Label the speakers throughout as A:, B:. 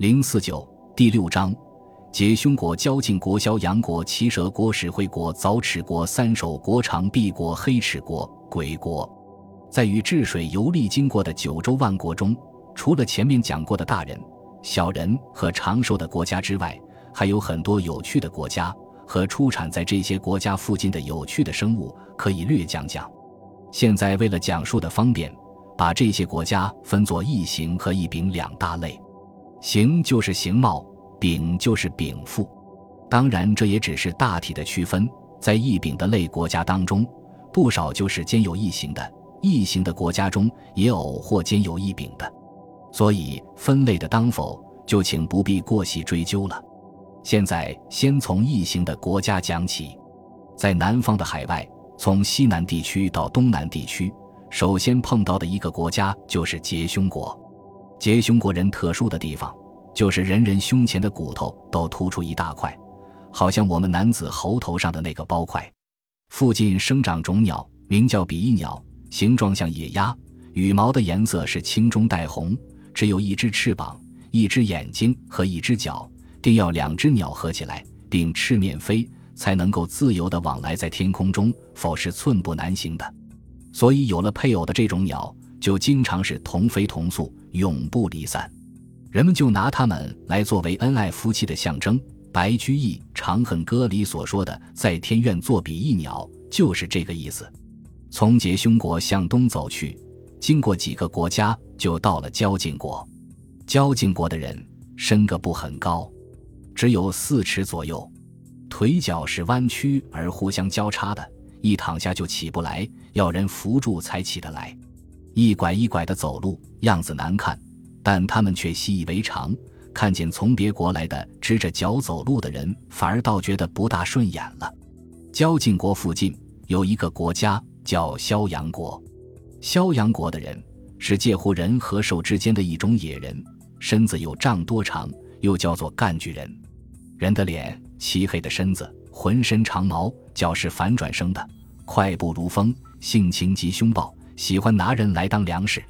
A: 零四九第六章，结凶国、交晋国、萧阳国、齐蛇国、史会国、凿齿国、三首国、长臂国、黑齿国、鬼国，在与治水游历经过的九州万国中，除了前面讲过的大人、小人和长寿的国家之外，还有很多有趣的国家和出产在这些国家附近的有趣的生物，可以略讲讲。现在为了讲述的方便，把这些国家分作异形和异禀两大类。形就是形貌，禀就是禀赋。当然，这也只是大体的区分。在异禀的类国家当中，不少就是兼有异形的；异形的国家中，也偶或兼有异禀的。所以，分类的当否，就请不必过细追究了。现在，先从异形的国家讲起。在南方的海外，从西南地区到东南地区，首先碰到的一个国家就是结胸国。结胸国人特殊的地方，就是人人胸前的骨头都突出一大块，好像我们男子喉头上的那个包块。附近生长种鸟，名叫比翼鸟，形状像野鸭，羽毛的颜色是青中带红，只有一只翅膀、一只眼睛和一只脚，定要两只鸟合起来，并翅面飞，才能够自由地往来在天空中，否是寸步难行的。所以有了配偶的这种鸟。就经常是同飞同宿，永不离散，人们就拿他们来作为恩爱夫妻的象征。白居易《长恨歌》里所说的“在天愿作比翼鸟”，就是这个意思。从结凶国向东走去，经过几个国家，就到了交晋国。交晋国的人身个不很高，只有四尺左右，腿脚是弯曲而互相交叉的，一躺下就起不来，要人扶住才起得来。一拐一拐的走路，样子难看，但他们却习以为常。看见从别国来的支着脚走路的人，反而倒觉得不大顺眼了。交晋国附近有一个国家叫萧阳国，萧阳国的人是介乎人和兽之间的一种野人，身子有丈多长，又叫做干巨人。人的脸，漆黑的身子，浑身长毛，脚是反转生的，快步如风，性情极凶暴。喜欢拿人来当粮食，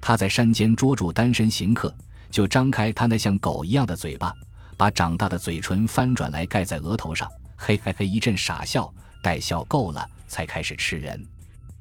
A: 他在山间捉住单身行客，就张开他那像狗一样的嘴巴，把长大的嘴唇翻转来盖在额头上，嘿嘿嘿一阵傻笑，待笑够了，才开始吃人。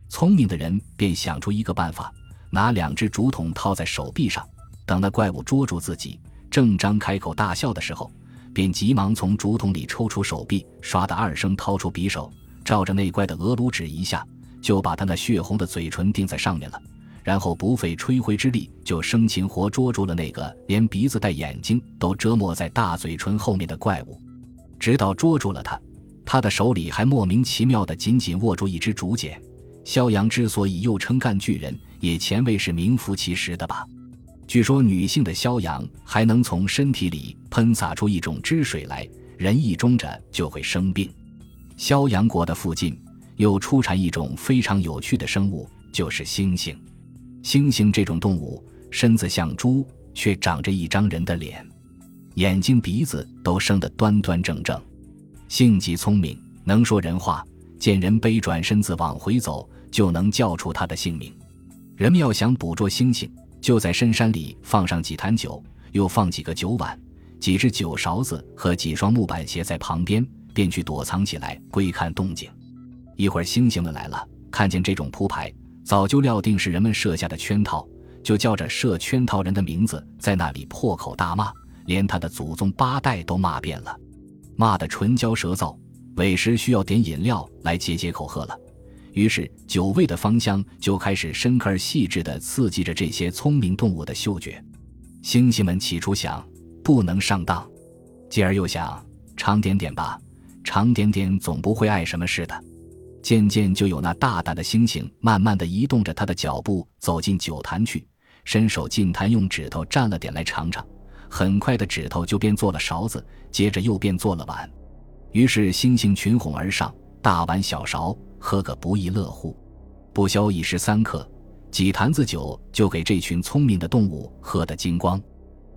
A: 聪明的人便想出一个办法，拿两只竹筒套在手臂上，等那怪物捉住自己，正张开口大笑的时候，便急忙从竹筒里抽出手臂，唰的二声掏出匕首，照着那怪的额颅指一下。就把他那血红的嘴唇钉在上面了，然后不费吹灰之力，就生擒活捉住了那个连鼻子带眼睛都折磨在大嘴唇后面的怪物。直到捉住了他，他的手里还莫名其妙地紧紧握住一支竹简。萧阳之所以又称干巨人，也前卫是名副其实的吧？据说女性的萧阳还能从身体里喷洒出一种汁水来，人一中着就会生病。萧阳国的附近。又出产一种非常有趣的生物，就是猩猩。猩猩这种动物身子像猪，却长着一张人的脸，眼睛、鼻子都生得端端正正，性极聪明，能说人话。见人背转身子往回走，就能叫出他的姓名。人们要想捕捉猩猩，就在深山里放上几坛酒，又放几个酒碗、几只酒勺子和几双木板鞋在旁边，便去躲藏起来，归看动静。一会儿，猩猩们来了，看见这种铺排，早就料定是人们设下的圈套，就叫着设圈套人的名字，在那里破口大骂，连他的祖宗八代都骂遍了，骂得唇焦舌燥。委实需要点饮料来解解口渴了，于是酒味的芳香就开始深刻而细致地刺激着这些聪明动物的嗅觉。猩猩们起初想不能上当，继而又想长点点吧，长点点总不会碍什么事的。渐渐就有那大胆的猩猩，慢慢的移动着他的脚步走进酒坛去，伸手进坛，用指头蘸了点来尝尝。很快的指头就变做了勺子，接着又变做了碗。于是猩猩群哄而上，大碗小勺，喝个不亦乐乎。不消一时三刻，几坛子酒就给这群聪明的动物喝得精光。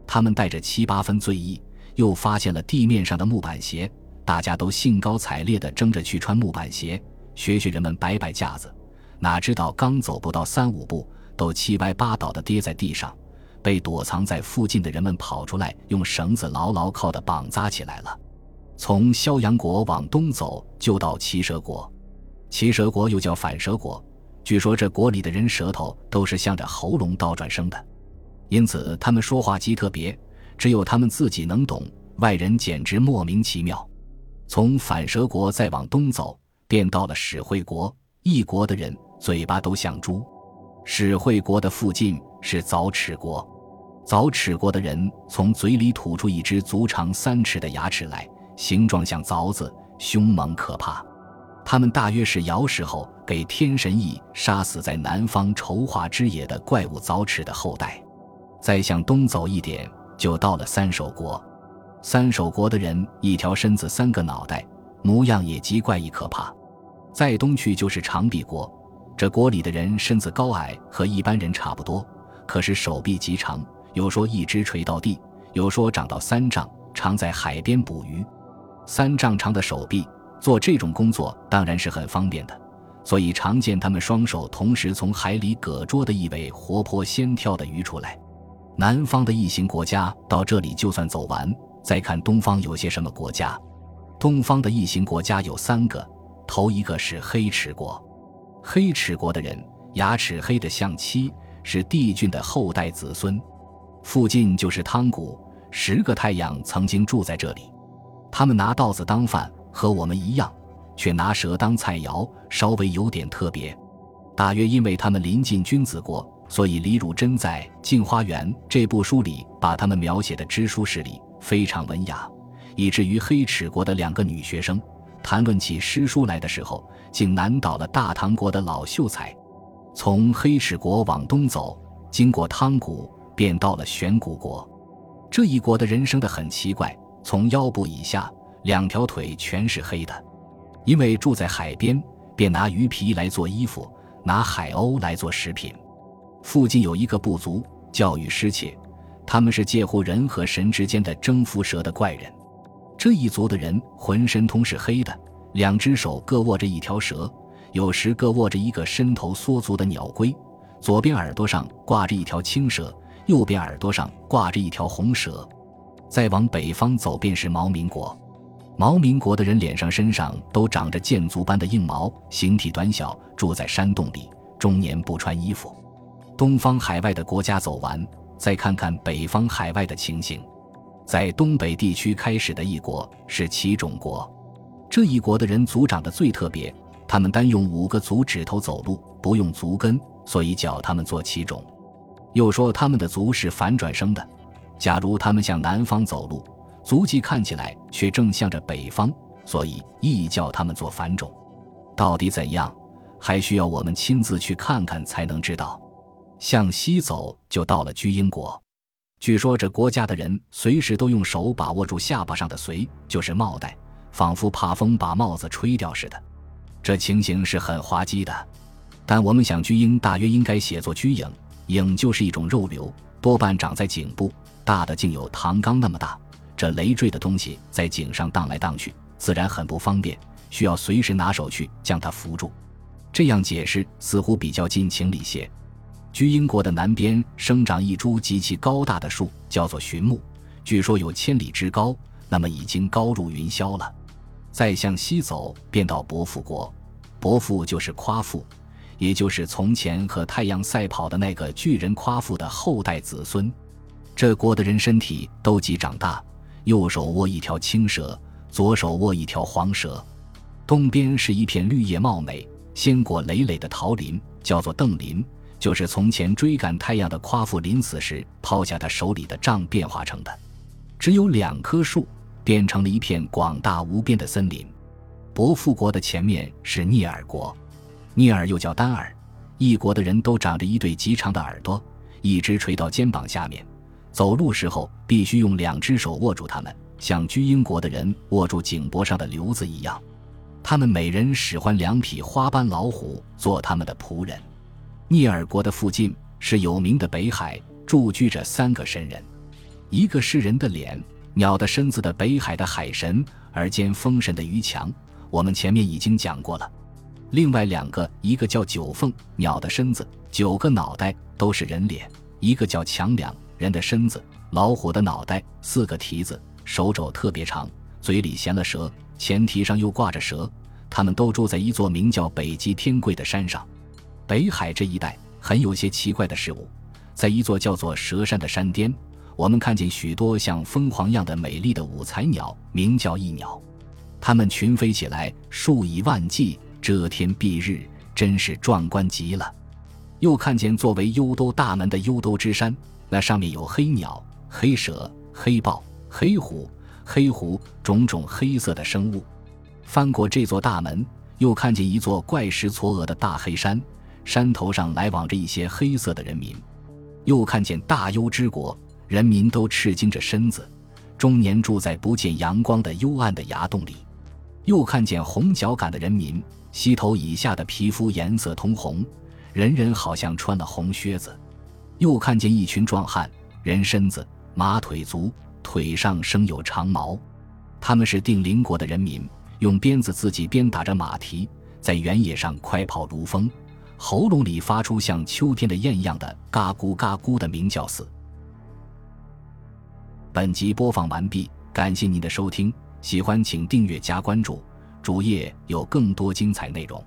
A: 他们带着七八分醉意，又发现了地面上的木板鞋，大家都兴高采烈地争着去穿木板鞋。学学人们摆摆架子，哪知道刚走不到三五步，都七歪八倒的跌在地上，被躲藏在附近的人们跑出来，用绳子牢牢靠的绑扎起来了。从萧阳国往东走，就到奇蛇国。奇蛇国又叫反蛇国，据说这国里的人舌头都是向着喉咙倒转生的，因此他们说话极特别，只有他们自己能懂，外人简直莫名其妙。从反蛇国再往东走，便到了史惠国。一国的人嘴巴都像猪。史惠国的附近是凿齿国。凿齿国的人从嘴里吐出一只足长三尺的牙齿来，形状像凿子，凶猛可怕。他们大约是尧时候给天神羿杀死在南方筹划之野的怪物凿齿的后代。再向东走一点，就到了三首国。三首国的人一条身子三个脑袋，模样也极怪异可怕。再东去就是长臂国，这国里的人身子高矮和一般人差不多，可是手臂极长。有说一直垂到地，有说长到三丈，常在海边捕鱼。三丈长的手臂做这种工作当然是很方便的，所以常见他们双手同时从海里搁捉的一尾活泼鲜跳的鱼出来。南方的异形国家到这里就算走完，再看东方有些什么国家。东方的异形国家有三个，头一个是黑齿国，黑齿国的人牙齿黑的像漆，是帝俊的后代子孙。附近就是汤谷，十个太阳曾经住在这里。他们拿稻子当饭，和我们一样，却拿蛇当菜肴，稍微有点特别。大约因为他们临近君子国，所以李汝珍在《镜花缘》这部书里把他们描写的知书识礼，非常文雅，以至于黑齿国的两个女学生谈论起诗书来的时候，竟难倒了大唐国的老秀才。从黑齿国往东走，经过汤谷。便到了玄古国，这一国的人生的很奇怪，从腰部以下两条腿全是黑的，因为住在海边，便拿鱼皮来做衣服，拿海鸥来做食品。附近有一个部族叫羽失切，他们是介乎人和神之间的征服蛇的怪人。这一族的人浑身通是黑的，两只手各握着一条蛇，有时各握着一个伸头缩足的鸟龟，左边耳朵上挂着一条青蛇。右边耳朵上挂着一条红蛇，再往北方走便是毛民国。毛民国的人脸上、身上都长着箭足般的硬毛，形体短小，住在山洞里，终年不穿衣服。东方海外的国家走完，再看看北方海外的情形。在东北地区开始的一国是奇种国，这一国的人足长得最特别，他们单用五个足指头走路，不用足跟，所以叫他们做奇种。又说他们的足是反转生的，假如他们向南方走路，足迹看起来却正向着北方，所以亦叫他们做反种。到底怎样，还需要我们亲自去看看才能知道。向西走就到了居英国，据说这国家的人随时都用手把握住下巴上的随，就是帽带，仿佛怕风把帽子吹掉似的。这情形是很滑稽的，但我们想居英大约应该写作居影。影就是一种肉瘤，多半长在颈部，大的竟有唐缸那么大。这累赘的东西在颈上荡来荡去，自然很不方便，需要随时拿手去将它扶住。这样解释似乎比较近情理些。居英国的南边生长一株极其高大的树，叫做寻木，据说有千里之高，那么已经高入云霄了。再向西走，便到伯父国，伯父就是夸父。也就是从前和太阳赛跑的那个巨人夸父的后代子孙，这国的人身体都极长大，右手握一条青蛇，左手握一条黄蛇。东边是一片绿叶茂美、鲜果累累的桃林，叫做邓林，就是从前追赶太阳的夸父临死时抛下他手里的杖变化成的。只有两棵树，变成了一片广大无边的森林。伯父国的前面是聂耳国。聂耳又叫丹耳，一国的人都长着一对极长的耳朵，一直垂到肩膀下面，走路时候必须用两只手握住它们，像居英国的人握住颈脖上的瘤子一样。他们每人使唤两匹花斑老虎做他们的仆人。聂耳国的附近是有名的北海，住居着三个神人，一个是人的脸、鸟的身子的北海的海神，而兼风神的鱼强，我们前面已经讲过了。另外两个，一个叫九凤鸟的身子，九个脑袋都是人脸；一个叫强梁，人的身子，老虎的脑袋，四个蹄子，手肘特别长，嘴里衔了蛇，前蹄上又挂着蛇。他们都住在一座名叫北极天贵的山上。北海这一带很有些奇怪的事物，在一座叫做蛇山的山巅，我们看见许多像凤凰样的美丽的五彩鸟，名叫翼鸟。它们群飞起来，数以万计，遮天蔽日，真是壮观极了。又看见作为幽都大门的幽都之山。那上面有黑鸟、黑蛇、黑豹、黑虎、黑狐种种黑色的生物。翻过这座大门，又看见一座怪石嵯峨的大黑山，山头上来往着一些黑色的人民。又看见大幽之国，人民都赤精着身子，终年住在不见阳光的幽暗的崖洞里。又看见红脚杆的人民，膝头以下的皮肤颜色通红，人人好像穿了红靴子。又看见一群壮汉，人身子，马腿足，腿上生有长毛。他们是定邻国的人民，用鞭子自己鞭打着马蹄，在原野上快跑如风，喉咙里发出像秋天的雁一样的嘎咕嘎咕的鸣叫似。本集播放完毕，感谢您的收听，喜欢请订阅加关注，主页有更多精彩内容。